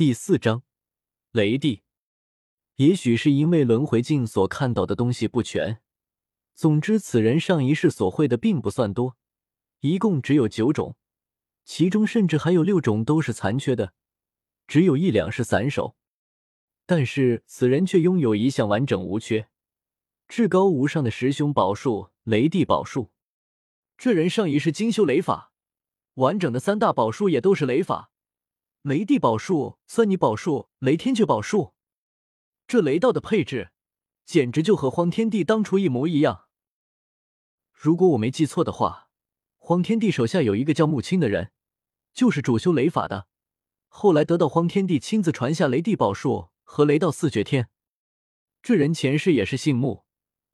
第四章，雷帝。也许是因为轮回镜所看到的东西不全，总之此人上一世所会的并不算多，一共只有九种，其中甚至还有六种都是残缺的，只有一两是散手。但是此人却拥有一项完整无缺、至高无上的十凶宝术——雷帝宝术。这人上一世精修雷法，完整的三大宝术也都是雷法。雷帝宝术、酸泥宝术、雷天阙宝术，这雷道的配置简直就和荒天帝当初一模一样。如果我没记错的话，荒天帝手下有一个叫木青的人，就是主修雷法的，后来得到荒天帝亲自传下雷帝宝术和雷道四绝天。这人前世也是姓木，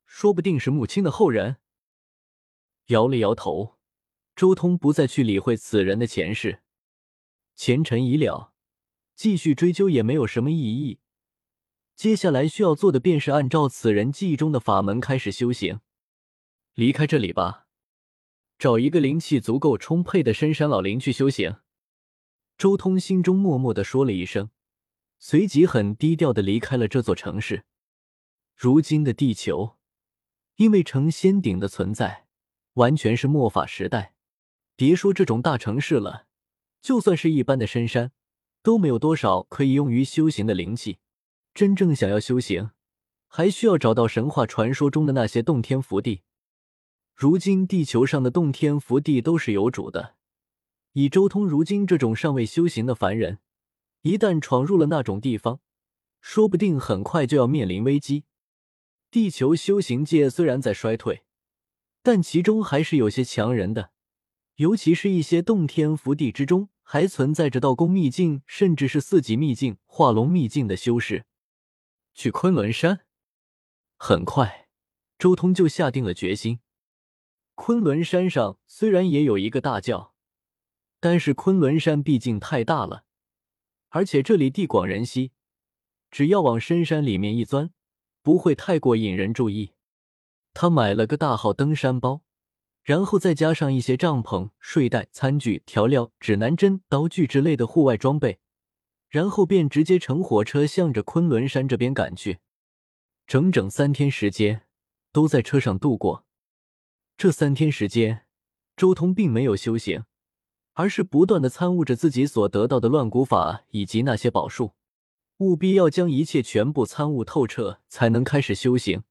说不定是木青的后人。摇了摇头，周通不再去理会此人的前世。前尘已了，继续追究也没有什么意义。接下来需要做的便是按照此人记忆中的法门开始修行。离开这里吧，找一个灵气足够充沛的深山老林去修行。周通心中默默的说了一声，随即很低调的离开了这座城市。如今的地球，因为成仙顶的存在，完全是末法时代。别说这种大城市了。就算是一般的深山，都没有多少可以用于修行的灵气。真正想要修行，还需要找到神话传说中的那些洞天福地。如今地球上的洞天福地都是有主的，以周通如今这种尚未修行的凡人，一旦闯入了那种地方，说不定很快就要面临危机。地球修行界虽然在衰退，但其中还是有些强人的。尤其是一些洞天福地之中还存在着道宫秘境，甚至是四级秘境、化龙秘境的修士，去昆仑山。很快，周通就下定了决心。昆仑山上虽然也有一个大教，但是昆仑山毕竟太大了，而且这里地广人稀，只要往深山里面一钻，不会太过引人注意。他买了个大号登山包。然后再加上一些帐篷、睡袋、餐具、调料、指南针、刀具之类的户外装备，然后便直接乘火车向着昆仑山这边赶去。整整三天时间都在车上度过。这三天时间，周通并没有修行，而是不断的参悟着自己所得到的乱古法以及那些宝术，务必要将一切全部参悟透彻，才能开始修行。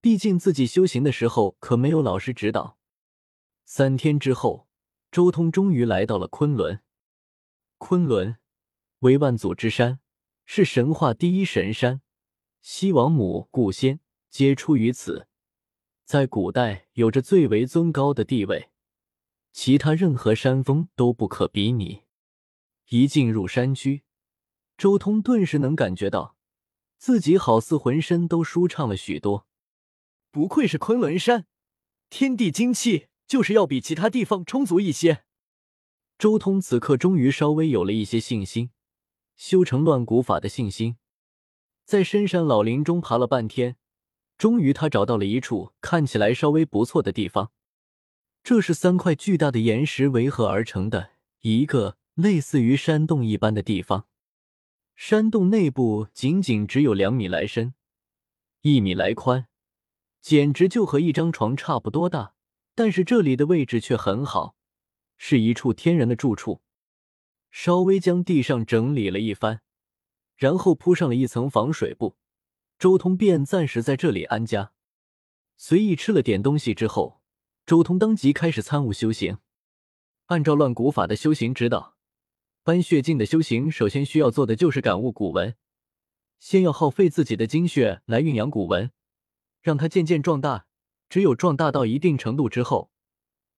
毕竟自己修行的时候可没有老师指导。三天之后，周通终于来到了昆仑。昆仑为万祖之山，是神话第一神山，西王母、故仙皆出于此，在古代有着最为尊高的地位，其他任何山峰都不可比拟。一进入山区，周通顿时能感觉到自己好似浑身都舒畅了许多。不愧是昆仑山，天地精气。就是要比其他地方充足一些。周通此刻终于稍微有了一些信心，修成乱古法的信心。在深山老林中爬了半天，终于他找到了一处看起来稍微不错的地方。这是三块巨大的岩石围合而成的一个类似于山洞一般的地方。山洞内部仅仅只有两米来深，一米来宽，简直就和一张床差不多大。但是这里的位置却很好，是一处天然的住处。稍微将地上整理了一番，然后铺上了一层防水布，周通便暂时在这里安家。随意吃了点东西之后，周通当即开始参悟修行。按照乱古法的修行指导，搬血境的修行首先需要做的就是感悟古文，先要耗费自己的精血来运养古文，让它渐渐壮大。只有壮大到一定程度之后，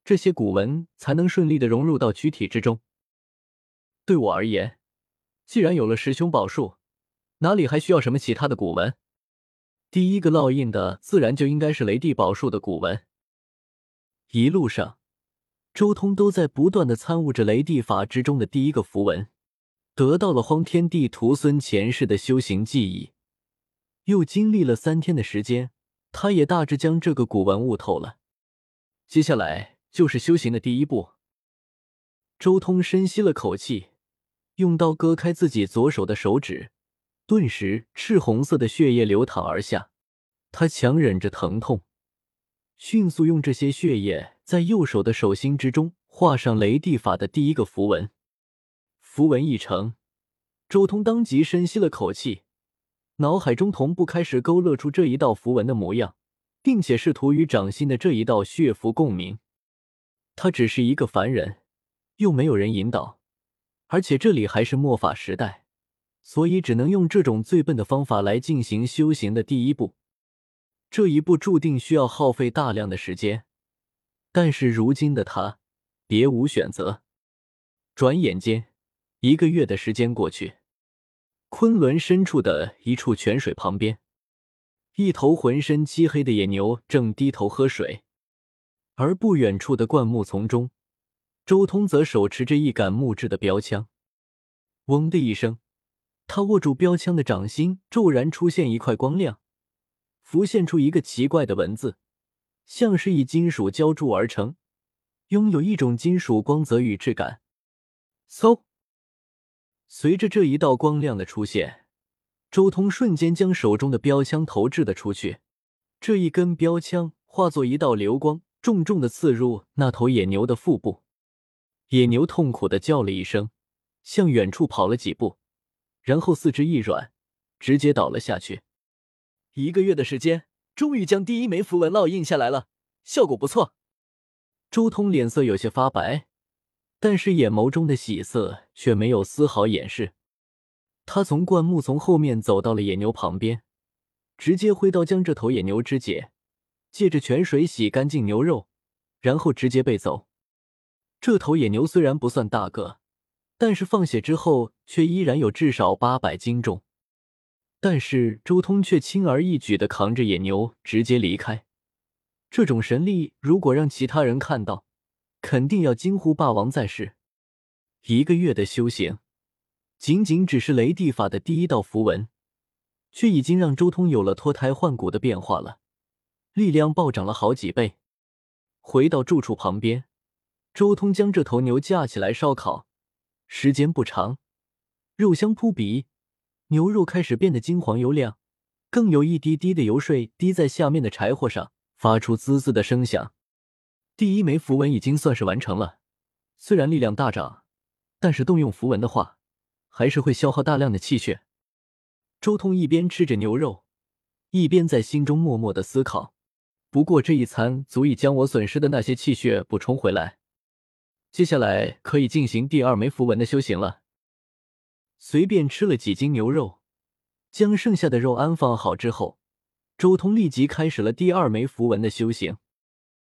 这些古文才能顺利的融入到躯体之中。对我而言，既然有了十凶宝术，哪里还需要什么其他的古文？第一个烙印的自然就应该是雷帝宝术的古文。一路上，周通都在不断的参悟着雷帝法之中的第一个符文，得到了荒天帝徒孙前世的修行记忆，又经历了三天的时间。他也大致将这个古文悟透了，接下来就是修行的第一步。周通深吸了口气，用刀割开自己左手的手指，顿时赤红色的血液流淌而下。他强忍着疼痛，迅速用这些血液在右手的手心之中画上雷地法的第一个符文。符文一成，周通当即深吸了口气，脑海中同步开始勾勒出这一道符文的模样，并且试图与掌心的这一道血符共鸣。他只是一个凡人，又没有人引导，而且这里还是末法时代，所以只能用这种最笨的方法来进行修行的第一步。这一步注定需要耗费大量的时间，但是如今的他别无选择。转眼间，一个月的时间过去，昆仑深处的一处泉水旁边，一头浑身漆黑的野牛正低头喝水，而不远处的灌木丛中，周通则手持着一杆木质的标枪。嗡的一声，他握住标枪的掌心骤然出现一块光亮。浮现出一个奇怪的文字，像是以金属浇铸而成，拥有一种金属光泽与质感。嗖！随着这一道光亮的出现，周通瞬间将手中的标枪投掷了出去。这一根标枪化作一道流光，重重的刺入那头野牛的腹部。野牛痛苦的叫了一声，向远处跑了几步，然后四肢一软，直接倒了下去。一个月的时间，终于将第一枚符文烙印下来了，效果不错。周通脸色有些发白，但是眼眸中的喜色却没有丝毫掩饰。他从灌木丛后面走到了野牛旁边，直接挥刀将这头野牛肢解，借着泉水洗干净牛肉，然后直接背走。这头野牛虽然不算大个，但是放血之后却依然有至少八百斤重。但是周通却轻而易举的扛着野牛直接离开，这种神力如果让其他人看到，肯定要惊呼霸王在世。一个月的修行，仅仅只是雷地法的第一道符文，却已经让周通有了脱胎换骨的变化了，力量暴涨了好几倍。回到住处旁边，周通将这头牛架起来烧烤，时间不长，肉香扑鼻。牛肉开始变得金黄油亮，更有一滴滴的油水滴在下面的柴火上，发出滋滋的声响。第一枚符文已经算是完成了，虽然力量大涨，但是动用符文的话，还是会消耗大量的气血。周通一边吃着牛肉，一边在心中默默的思考。不过这一餐足以将我损失的那些气血补充回来，接下来可以进行第二枚符文的修行了。随便吃了几斤牛肉，将剩下的肉安放好之后，周通立即开始了第二枚符文的修行。